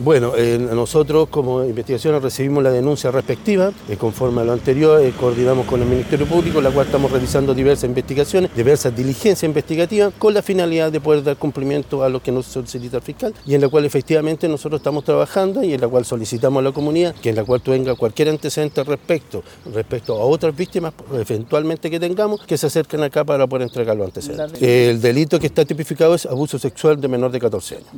Bueno, eh, nosotros como investigaciones recibimos la denuncia respectiva, eh, conforme a lo anterior, eh, coordinamos con el Ministerio Público, la cual estamos realizando diversas investigaciones, diversas diligencias investigativas, con la finalidad de poder dar cumplimiento a lo que nos solicita el fiscal, y en la cual efectivamente nosotros estamos trabajando y en la cual solicitamos a la comunidad que en la cual tenga cualquier antecedente respecto, respecto a otras víctimas, eventualmente que tengamos, que se acerquen acá para poder entregar los antecedentes. El delito que está tipificado es abuso sexual de menor de 14 años.